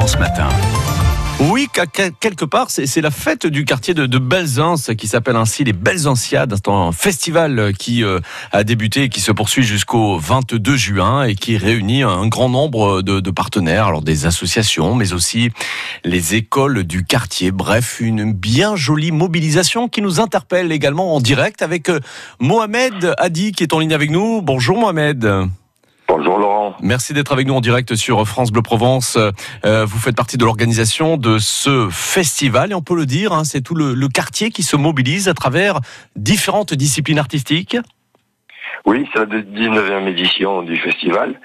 France Matin. Oui, quelque part, c'est la fête du quartier de, de Belzance qui s'appelle ainsi les Belzanciades. C'est un festival qui euh, a débuté et qui se poursuit jusqu'au 22 juin et qui réunit un grand nombre de, partenaires, alors des associations, mais aussi les écoles du quartier. Bref, une bien jolie mobilisation qui nous interpelle également en direct avec euh, Mohamed Hadi qui est en ligne avec nous. Bonjour Mohamed. Bonjour Laurent. Merci d'être avec nous en direct sur France Bleu Provence. Euh, vous faites partie de l'organisation de ce festival et on peut le dire, hein, c'est tout le, le, quartier qui se mobilise à travers différentes disciplines artistiques. Oui, c'est la 19e édition du festival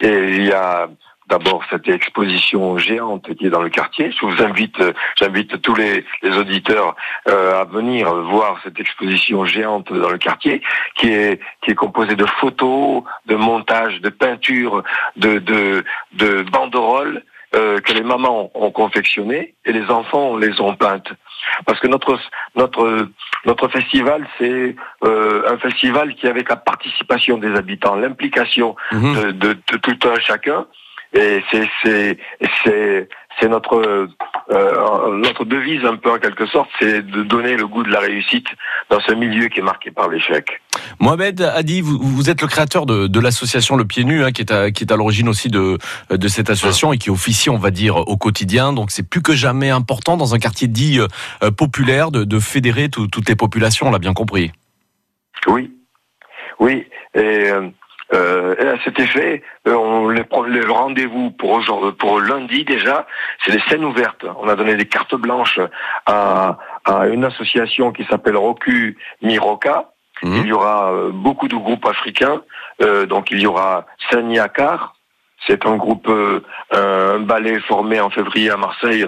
et il y a d'abord cette exposition géante qui est dans le quartier. Je vous invite, j'invite tous les, les auditeurs euh, à venir voir cette exposition géante dans le quartier, qui est qui est composée de photos, de montages, de peintures, de de, de banderoles. Euh, que les mamans ont confectionnées et les enfants les ont peintes. Parce que notre notre notre festival, c'est euh, un festival qui avec la participation des habitants, l'implication mmh. de, de, de, tout un chacun, et c'est c'est c'est c'est notre euh, notre devise un peu en quelque sorte, c'est de donner le goût de la réussite dans ce milieu qui est marqué par l'échec. Mohamed Hadi, vous, vous êtes le créateur de, de l'association Le Pied Nu, hein, qui est à, qui est à l'origine aussi de de cette association et qui officie, on va dire, au quotidien. Donc c'est plus que jamais important dans un quartier dit euh, populaire de, de fédérer toutes les populations. On l'a bien compris. Oui, oui. Et euh, euh, et à cet effet, euh, on les, le rendez-vous pour pour lundi déjà, c'est des scènes ouvertes. On a donné des cartes blanches à, à une association qui s'appelle Roku Miroka. Mmh. Il y aura euh, beaucoup de groupes africains. Euh, donc il y aura Sani Akar. C'est un groupe, euh, un ballet formé en février à Marseille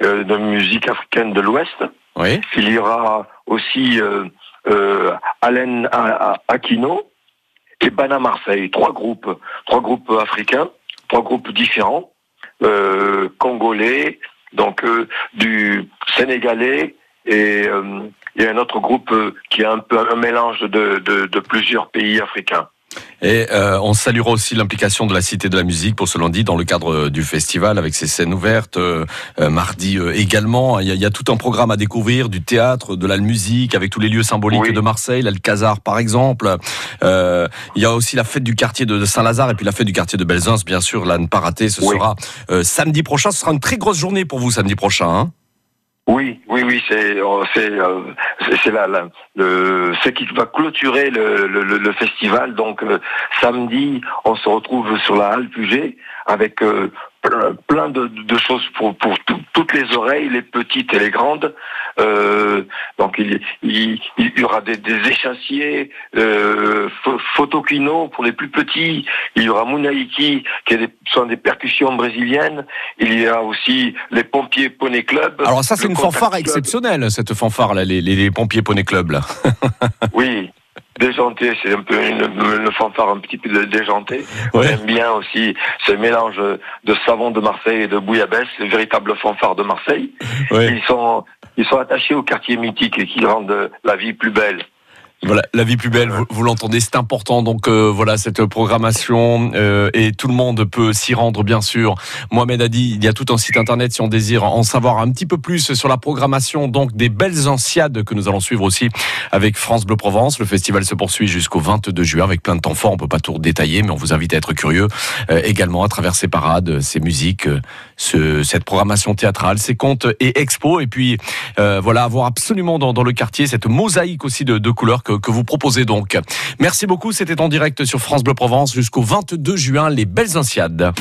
de musique africaine de l'Ouest. Oui. Il y aura aussi Alain Aquino et Bana Marseille, trois groupes, trois groupes africains, trois groupes différents, euh, congolais, donc euh, du sénégalais et, euh, et, un autre groupe qui est un peu un mélange de, de, de plusieurs pays africains. Et euh, on saluera aussi l'implication de la Cité de la Musique pour ce lundi dans le cadre euh, du festival avec ses scènes ouvertes. Euh, mardi également, il y, a, il y, a, tout un programme à découvrir, du théâtre, de la musique, avec tous les lieux symboliques oui. de Marseille, l'Alcazar par exemple. Euh, il y a aussi la fête du quartier de Saint-Lazare et puis la fête du quartier de Belzins, bien sûr, là ne pas rater. Ce oui. sera samedi prochain. Ce sera une très grosse journée pour vous samedi prochain. Hein oui, oui, oui, c'est c'est c'est là, le ce qui va clôturer le, le, festival. Donc euh, samedi, on se retrouve sur la halle Puget avec euh, plein de, de, choses pour, pour tout, toutes les oreilles, les petites et les grandes. Euh, donc il, il, il, y aura des, des échassiers, euh, photokino pour les plus petits. Il y aura Munaiki qui des, sont des percussions brésiliennes. Il y a aussi les pompiers Poney Club. Alors ça c'est une fanfare Club. exceptionnelle cette fanfare là, les, les, les pompiers Poney Club là. oui. Déjanté, c'est un peu une, une, fanfare un petit peu déjantée. Ouais. J'aime bien aussi ce mélange de savon de Marseille et de bouillabaisse, le véritable fanfare de Marseille. Ouais. Ils sont ils sont attachés au quartier mythique et qui rendent la vie plus belle. Voilà, la vie plus belle, vous, l'entendez, c'est important. Donc euh, voilà, cette programmation euh, et tout le monde peut s'y rendre, bien sûr. Mohamed a dit, il y a tout un site internet si on désire en savoir un petit peu plus sur la programmation donc des belles anciades que nous allons suivre aussi avec France Bleu Provence. Le festival se poursuit jusqu'au 22 juin avec plein de temps forts. On peut pas tout détailler, mais on vous invite à être curieux euh, également à travers ces parades, ces musiques, ce, cette programmation théâtrale, ces contes et expos. Et puis euh, voilà, avoir absolument dans, dans, le quartier cette mosaïque aussi de, de couleurs que, vous proposez donc. Merci beaucoup. C'était en direct sur France Bleu Provence jusqu'au 22 juin, les belles Inciades.